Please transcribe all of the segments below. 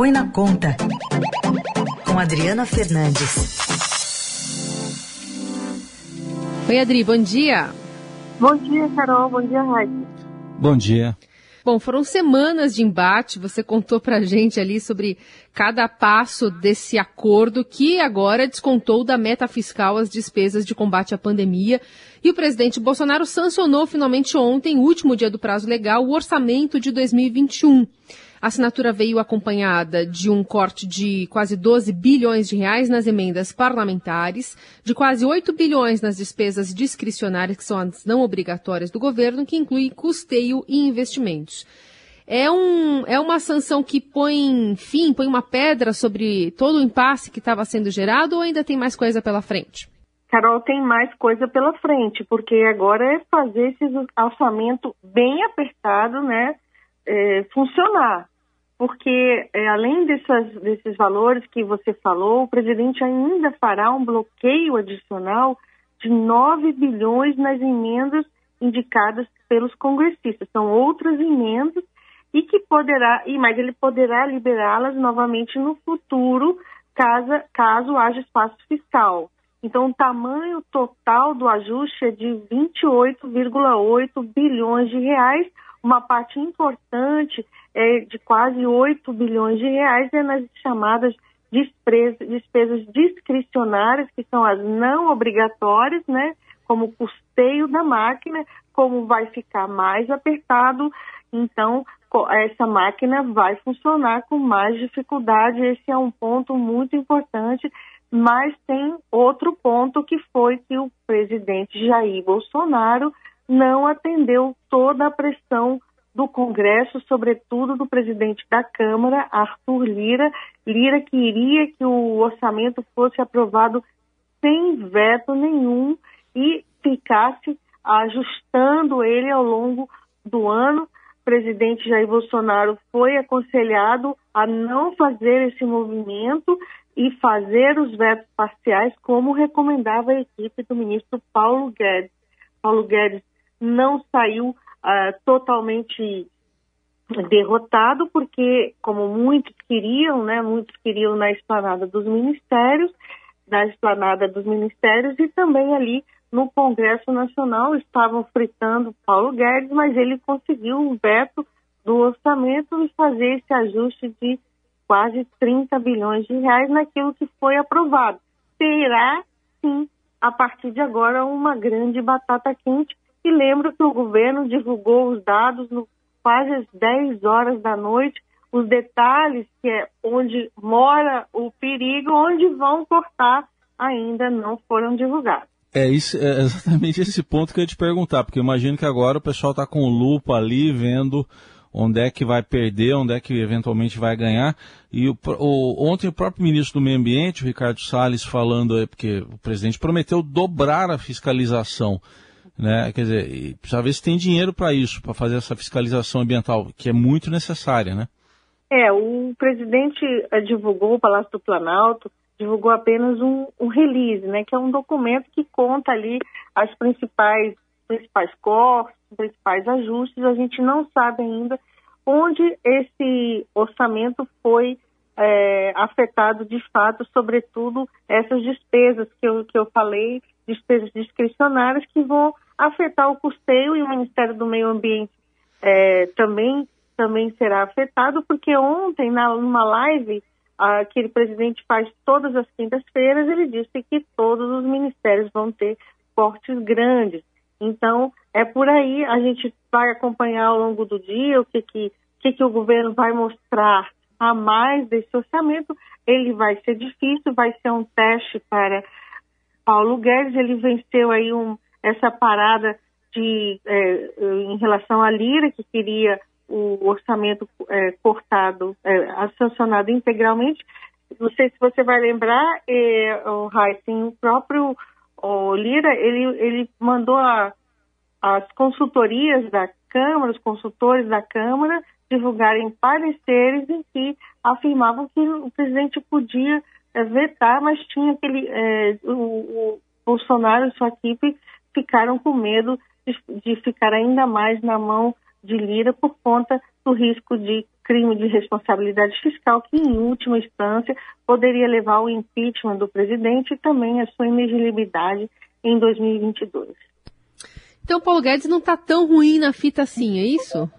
Põe na Conta, com Adriana Fernandes. Oi, Adri, bom dia. Bom dia, Carol. Bom dia, Raíssa. Bom dia. Bom, foram semanas de embate. Você contou pra gente ali sobre cada passo desse acordo que agora descontou da meta fiscal as despesas de combate à pandemia. E o presidente Bolsonaro sancionou finalmente ontem, último dia do prazo legal, o orçamento de 2021. A assinatura veio acompanhada de um corte de quase 12 bilhões de reais nas emendas parlamentares, de quase 8 bilhões nas despesas discricionárias, que são as não obrigatórias do governo, que inclui custeio e investimentos. É, um, é uma sanção que põe fim, põe uma pedra sobre todo o impasse que estava sendo gerado ou ainda tem mais coisa pela frente? Carol, tem mais coisa pela frente, porque agora é fazer esse orçamento bem apertado, né, é, funcionar porque é, além dessas, desses valores que você falou, o presidente ainda fará um bloqueio adicional de 9 bilhões nas emendas indicadas pelos congressistas. São outras emendas e que poderá, e mas ele poderá liberá-las novamente no futuro, caso, caso haja espaço fiscal. Então, o tamanho total do ajuste é de 28,8 bilhões de reais, uma parte importante é, de quase 8 bilhões de reais é nas chamadas despesas, despesas discricionárias, que são as não obrigatórias, né? Como o custeio da máquina, como vai ficar mais apertado, então essa máquina vai funcionar com mais dificuldade. Esse é um ponto muito importante. Mas tem outro ponto que foi que o presidente Jair Bolsonaro não atendeu toda a pressão do Congresso, sobretudo do presidente da Câmara, Arthur Lira. Lira queria que o orçamento fosse aprovado sem veto nenhum e ficasse ajustando ele ao longo do ano. O presidente Jair Bolsonaro foi aconselhado a não fazer esse movimento e fazer os vetos parciais, como recomendava a equipe do ministro Paulo Guedes. Paulo Guedes não saiu uh, totalmente derrotado, porque, como muitos queriam, né, muitos queriam na esplanada dos ministérios, na esplanada dos ministérios e também ali no Congresso Nacional estavam fritando Paulo Guedes, mas ele conseguiu um veto do orçamento e fazer esse ajuste de quase 30 bilhões de reais naquilo que foi aprovado. Terá, sim, a partir de agora, uma grande batata quente e lembro que o governo divulgou os dados no quase às 10 horas da noite, os detalhes que é onde mora o perigo, onde vão cortar, ainda não foram divulgados. É, isso, é exatamente esse ponto que eu ia te perguntar, porque imagino que agora o pessoal está com lupa ali, vendo onde é que vai perder, onde é que eventualmente vai ganhar. E o, o, ontem o próprio ministro do Meio Ambiente, o Ricardo Salles, falando, porque o presidente prometeu dobrar a fiscalização né? Quer dizer, precisa ver se tem dinheiro para isso, para fazer essa fiscalização ambiental, que é muito necessária, né? É, o presidente eh, divulgou, o Palácio do Planalto divulgou apenas um, um release, né? Que é um documento que conta ali as principais, principais cortes, principais ajustes. A gente não sabe ainda onde esse orçamento foi é, afetado de fato, sobretudo essas despesas que eu, que eu falei, despesas discricionárias que vão afetar o custeio e o Ministério do Meio Ambiente é, também, também será afetado, porque ontem, na, numa live aquele presidente faz todas as quintas-feiras, ele disse que todos os ministérios vão ter cortes grandes. Então, é por aí, a gente vai acompanhar ao longo do dia o que, que, que, que o governo vai mostrar a mais desse orçamento. Ele vai ser difícil, vai ser um teste para Paulo Guedes, ele venceu aí um, essa parada de, é, em relação à Lira, que queria o orçamento é, cortado, é, sancionado integralmente. Não sei se você vai lembrar, é, o Heisen, o próprio o Lira, ele, ele mandou a, as consultorias da Câmara, os consultores da Câmara, divulgarem pareceres em que afirmavam que o presidente podia é, vetar, mas tinha aquele. É, o, o, Bolsonaro e sua equipe ficaram com medo de, de, ficar ainda mais na mão de Lira por conta do risco de crime de responsabilidade fiscal que, em última instância, poderia levar ao impeachment do presidente e também a sua inelegibilidade em 2022. Então, Paulo Guedes não está tão ruim na fita assim, é isso?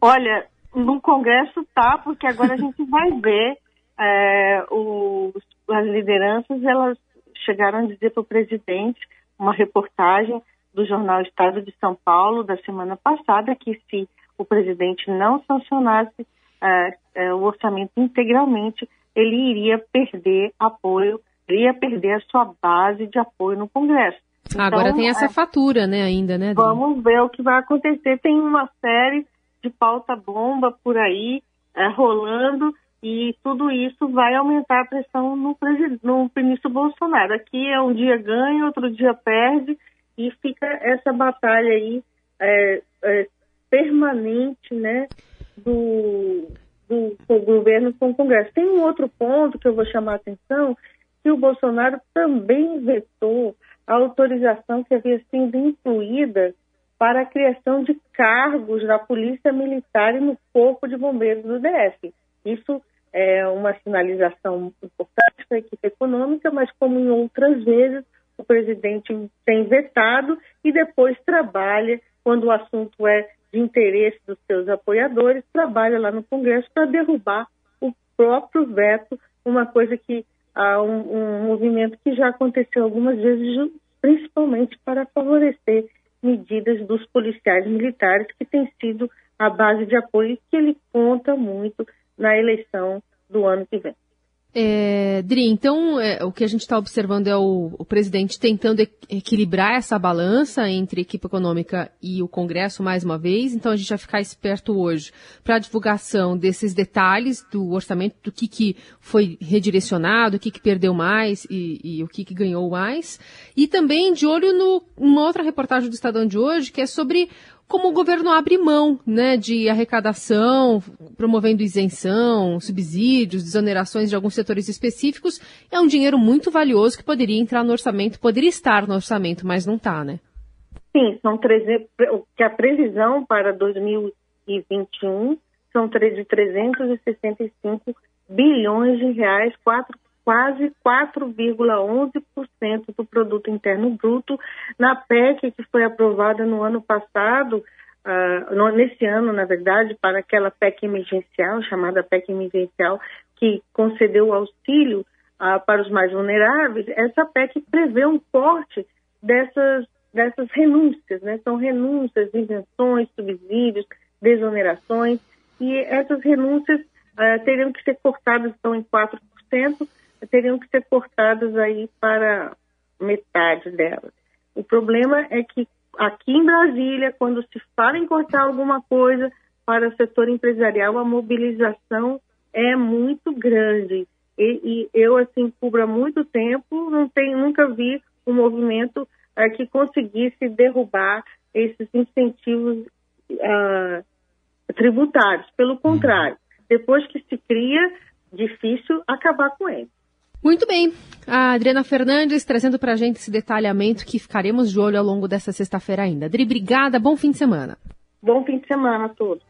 Olha, no Congresso tá, porque agora a gente vai ver é, os, as lideranças, elas chegaram a dizer para o presidente, uma reportagem do jornal Estado de São Paulo da semana passada, que se o presidente não sancionasse é, é, o orçamento integralmente, ele iria perder apoio, iria perder a sua base de apoio no Congresso. Então, Agora tem essa é, fatura, né, ainda, né? Adri? Vamos ver o que vai acontecer. Tem uma série de pauta-bomba por aí é, rolando e tudo isso vai aumentar a pressão no, no ministro Bolsonaro. Aqui é um dia ganha, outro dia perde e fica essa batalha aí é, é, permanente, né, do, do, do, governo com o Congresso. Tem um outro ponto que eu vou chamar a atenção, que o Bolsonaro também vetou a autorização que havia sido incluída para a criação de cargos na Polícia Militar e no Corpo de Bombeiros do DF. Isso é uma sinalização importante para a equipe econômica, mas como em outras vezes, o presidente tem vetado e depois trabalha, quando o assunto é de interesse dos seus apoiadores, trabalha lá no Congresso para derrubar o próprio veto, uma coisa que há um, um movimento que já aconteceu algumas vezes, principalmente para favorecer medidas dos policiais militares, que tem sido a base de apoio que ele conta muito na eleição do ano que vem. É, Dri, então é, o que a gente está observando é o, o presidente tentando equilibrar essa balança entre equipe econômica e o Congresso mais uma vez. Então a gente vai ficar esperto hoje para a divulgação desses detalhes do orçamento, do que, que foi redirecionado, o que, que perdeu mais e, e o que, que ganhou mais. E também de olho no, numa outra reportagem do Estadão de hoje, que é sobre como o governo abre mão né, de arrecadação, promovendo isenção, subsídios, desonerações de alguns setores específicos, é um dinheiro muito valioso que poderia entrar no orçamento, poderia estar no orçamento, mas não está, né? Sim, são que a previsão para 2021 são de 365 bilhões de reais, quatro quase 4,11% do produto interno bruto na PEC que foi aprovada no ano passado, uh, no, nesse ano, na verdade, para aquela PEC emergencial, chamada PEC emergencial, que concedeu auxílio uh, para os mais vulneráveis. Essa PEC prevê um corte dessas, dessas renúncias, né? São renúncias, isenções, subsídios, desonerações, e essas renúncias uh, teriam que ser cortadas, então, em 4%, teriam que ser cortadas aí para metade delas. O problema é que aqui em Brasília, quando se fala em cortar alguma coisa para o setor empresarial, a mobilização é muito grande. E, e eu, assim, cubro há muito tempo, não tenho, nunca vi um movimento é, que conseguisse derrubar esses incentivos uh, tributários. Pelo contrário, depois que se cria, difícil acabar com eles. Muito bem. A Adriana Fernandes trazendo para a gente esse detalhamento que ficaremos de olho ao longo dessa sexta-feira ainda. Adri, obrigada. Bom fim de semana. Bom fim de semana a todos.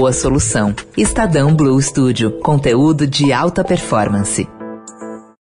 boa solução. Estadão Blue Studio, conteúdo de alta performance.